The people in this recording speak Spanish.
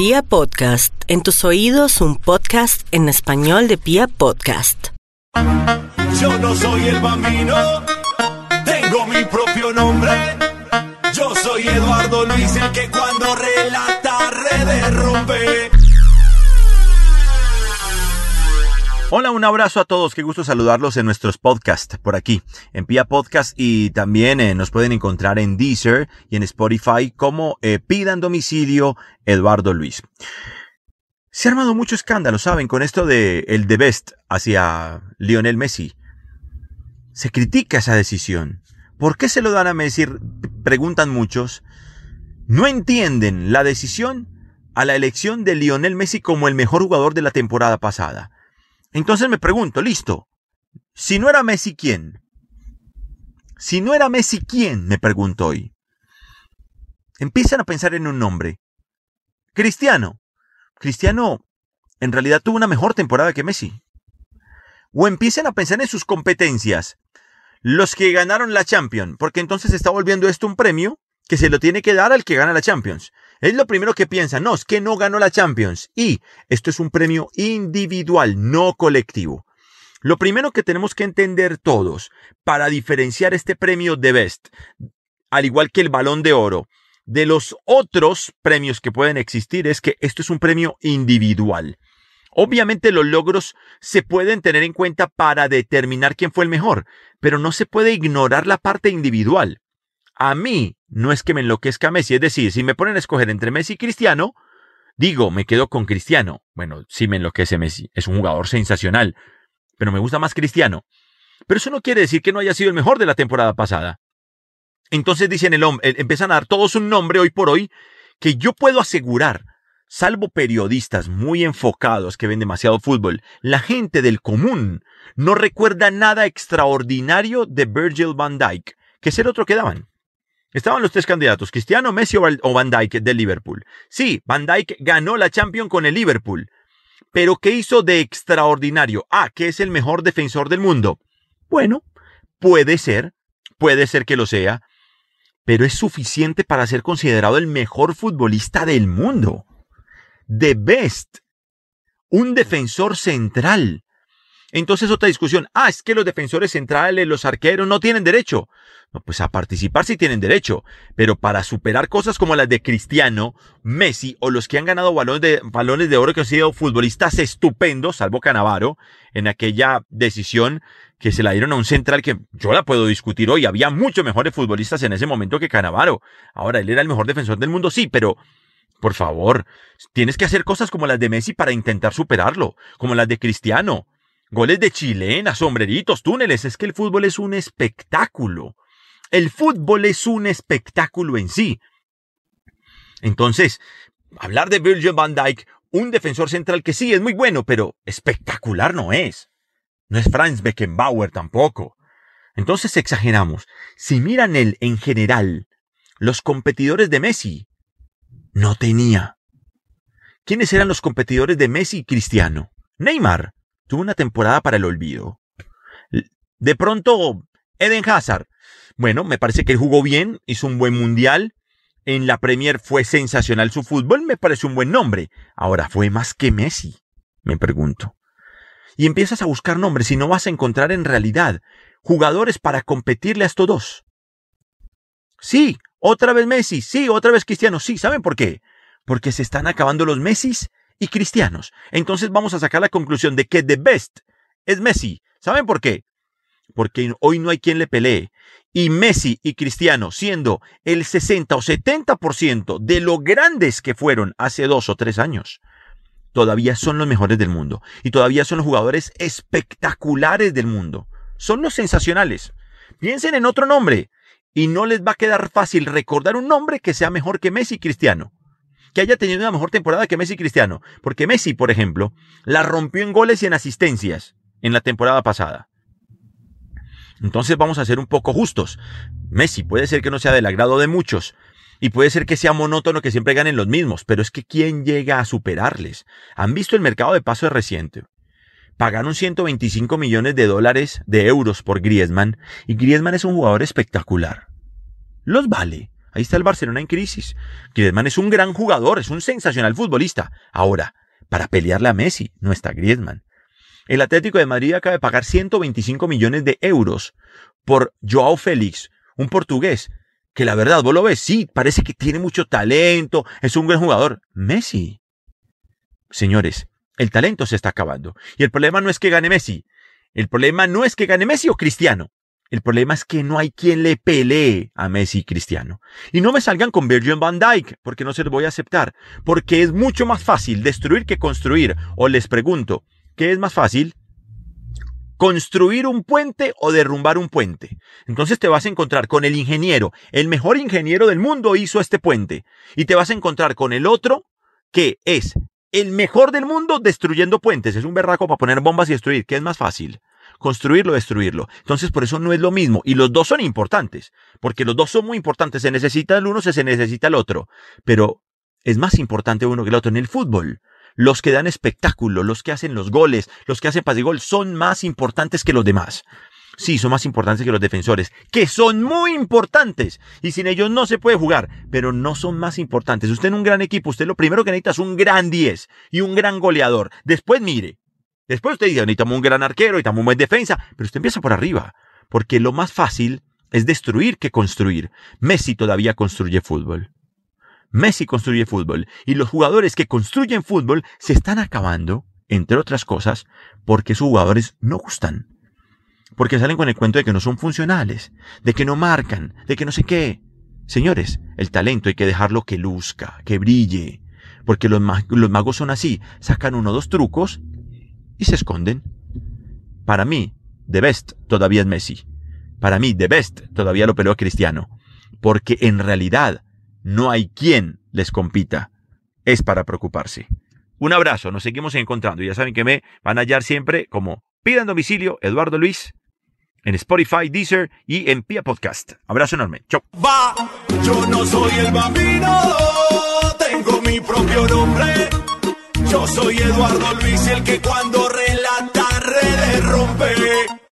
Pia Podcast, en tus oídos un podcast en español de Pia Podcast. Yo no soy el bambino, tengo mi propio nombre. Yo soy Eduardo Luis, el que cuando relata redes rompe. Hola, un abrazo a todos. Qué gusto saludarlos en nuestros podcasts por aquí, en Pia Podcast y también eh, nos pueden encontrar en Deezer y en Spotify como eh, Pidan Domicilio Eduardo Luis. Se ha armado mucho escándalo, ¿saben? Con esto de el The Best hacia Lionel Messi. Se critica esa decisión. ¿Por qué se lo dan a Messi? Preguntan muchos. No entienden la decisión a la elección de Lionel Messi como el mejor jugador de la temporada pasada. Entonces me pregunto, listo, si no era Messi, ¿quién? Si no era Messi, ¿quién? Me pregunto hoy. Empiezan a pensar en un nombre. Cristiano. Cristiano en realidad tuvo una mejor temporada que Messi. O empiezan a pensar en sus competencias. Los que ganaron la Champions, porque entonces está volviendo esto un premio que se lo tiene que dar al que gana la Champions. Es lo primero que piensan, no, es que no ganó la Champions. Y esto es un premio individual, no colectivo. Lo primero que tenemos que entender todos para diferenciar este premio de Best, al igual que el balón de oro, de los otros premios que pueden existir, es que esto es un premio individual. Obviamente los logros se pueden tener en cuenta para determinar quién fue el mejor, pero no se puede ignorar la parte individual. A mí no es que me enloquezca Messi, es decir, si me ponen a escoger entre Messi y Cristiano, digo, me quedo con Cristiano. Bueno, sí me enloquece Messi, es un jugador sensacional, pero me gusta más Cristiano. Pero eso no quiere decir que no haya sido el mejor de la temporada pasada. Entonces dicen el hombre, empiezan a dar todos un nombre hoy por hoy que yo puedo asegurar, salvo periodistas muy enfocados que ven demasiado fútbol, la gente del común no recuerda nada extraordinario de Virgil van Dijk, que es el otro que daban. Estaban los tres candidatos, Cristiano, Messi o Van Dijk del Liverpool. Sí, Van Dijk ganó la Champions con el Liverpool. Pero ¿qué hizo de extraordinario? Ah, que es el mejor defensor del mundo. Bueno, puede ser, puede ser que lo sea, pero es suficiente para ser considerado el mejor futbolista del mundo. The best. Un defensor central. Entonces otra discusión, ah, es que los defensores centrales, los arqueros no tienen derecho. No, pues a participar sí tienen derecho, pero para superar cosas como las de Cristiano, Messi o los que han ganado balones de, balones de oro que han sido futbolistas estupendos, salvo Canavaro, en aquella decisión que se la dieron a un central que yo la puedo discutir hoy, había muchos mejores futbolistas en ese momento que Canavaro. Ahora, él era el mejor defensor del mundo, sí, pero por favor, tienes que hacer cosas como las de Messi para intentar superarlo, como las de Cristiano. Goles de chilena, sombreritos, túneles. Es que el fútbol es un espectáculo. El fútbol es un espectáculo en sí. Entonces, hablar de Virgil van Dijk, un defensor central que sí es muy bueno, pero espectacular no es. No es Franz Beckenbauer tampoco. Entonces exageramos. Si miran el en general, los competidores de Messi, no tenía. ¿Quiénes eran los competidores de Messi Cristiano? Neymar, tuvo una temporada para el olvido. De pronto, Eden Hazard. Bueno, me parece que él jugó bien, hizo un buen mundial. En la Premier fue sensacional su fútbol, me parece un buen nombre. Ahora, ¿fue más que Messi? Me pregunto. Y empiezas a buscar nombres y no vas a encontrar en realidad jugadores para competirle a estos dos. Sí, otra vez Messi, sí, otra vez Cristiano, sí, ¿saben por qué? Porque se están acabando los Messis y cristianos. Entonces vamos a sacar la conclusión de que the best es Messi. ¿Saben por qué? Porque hoy no hay quien le pelee. Y Messi y Cristiano, siendo el 60 o 70% de lo grandes que fueron hace dos o tres años, todavía son los mejores del mundo. Y todavía son los jugadores espectaculares del mundo. Son los sensacionales. Piensen en otro nombre. Y no les va a quedar fácil recordar un nombre que sea mejor que Messi y Cristiano que haya tenido una mejor temporada que Messi Cristiano. Porque Messi, por ejemplo, la rompió en goles y en asistencias en la temporada pasada. Entonces vamos a ser un poco justos. Messi puede ser que no sea del agrado de muchos. Y puede ser que sea monótono que siempre ganen los mismos, pero es que ¿quién llega a superarles? ¿Han visto el mercado de paso reciente? Pagaron 125 millones de dólares, de euros por Griezmann, y Griezmann es un jugador espectacular. Los vale. Ahí está el Barcelona en crisis. Griezmann es un gran jugador, es un sensacional futbolista. Ahora, para pelearle a Messi, no está Griezmann. El Atlético de Madrid acaba de pagar 125 millones de euros por Joao Félix, un portugués, que la verdad, vos lo ves, sí, parece que tiene mucho talento, es un gran jugador. Messi. Señores, el talento se está acabando. Y el problema no es que gane Messi. El problema no es que gane Messi o Cristiano. El problema es que no hay quien le pelee a Messi y Cristiano. Y no me salgan con Virgil van Dijk, porque no se los voy a aceptar. Porque es mucho más fácil destruir que construir. O les pregunto, ¿qué es más fácil? construir un puente o derrumbar un puente. Entonces te vas a encontrar con el ingeniero, el mejor ingeniero del mundo hizo este puente. Y te vas a encontrar con el otro que es el mejor del mundo destruyendo puentes. Es un berraco para poner bombas y destruir. ¿Qué es más fácil? Construirlo o destruirlo. Entonces por eso no es lo mismo. Y los dos son importantes. Porque los dos son muy importantes. Se necesita el uno, se necesita el otro. Pero es más importante uno que el otro en el fútbol los que dan espectáculo, los que hacen los goles, los que hacen pase gol, son más importantes que los demás. Sí, son más importantes que los defensores, que son muy importantes. Y sin ellos no se puede jugar, pero no son más importantes. Usted en un gran equipo, usted lo primero que necesita es un gran 10 y un gran goleador. Después mire. Después usted dice, necesitamos un gran arquero, necesitamos un buen defensa, pero usted empieza por arriba. Porque lo más fácil es destruir que construir. Messi todavía construye fútbol. Messi construye fútbol y los jugadores que construyen fútbol se están acabando, entre otras cosas, porque sus jugadores no gustan. Porque salen con el cuento de que no son funcionales, de que no marcan, de que no sé qué. Señores, el talento hay que dejarlo que luzca, que brille. Porque los, los magos son así, sacan uno o dos trucos y se esconden. Para mí, The Best todavía es Messi. Para mí, The Best todavía lo peleó Cristiano. Porque en realidad, no hay quien les compita. Es para preocuparse. Un abrazo, nos seguimos encontrando. Ya saben que me van a hallar siempre como Pidan Domicilio, Eduardo Luis, en Spotify, Deezer y en Pia Podcast. Abrazo enorme. Chau. Yo no soy el bambino, tengo mi propio nombre. Yo soy Eduardo Luis, el que cuando redes rompe.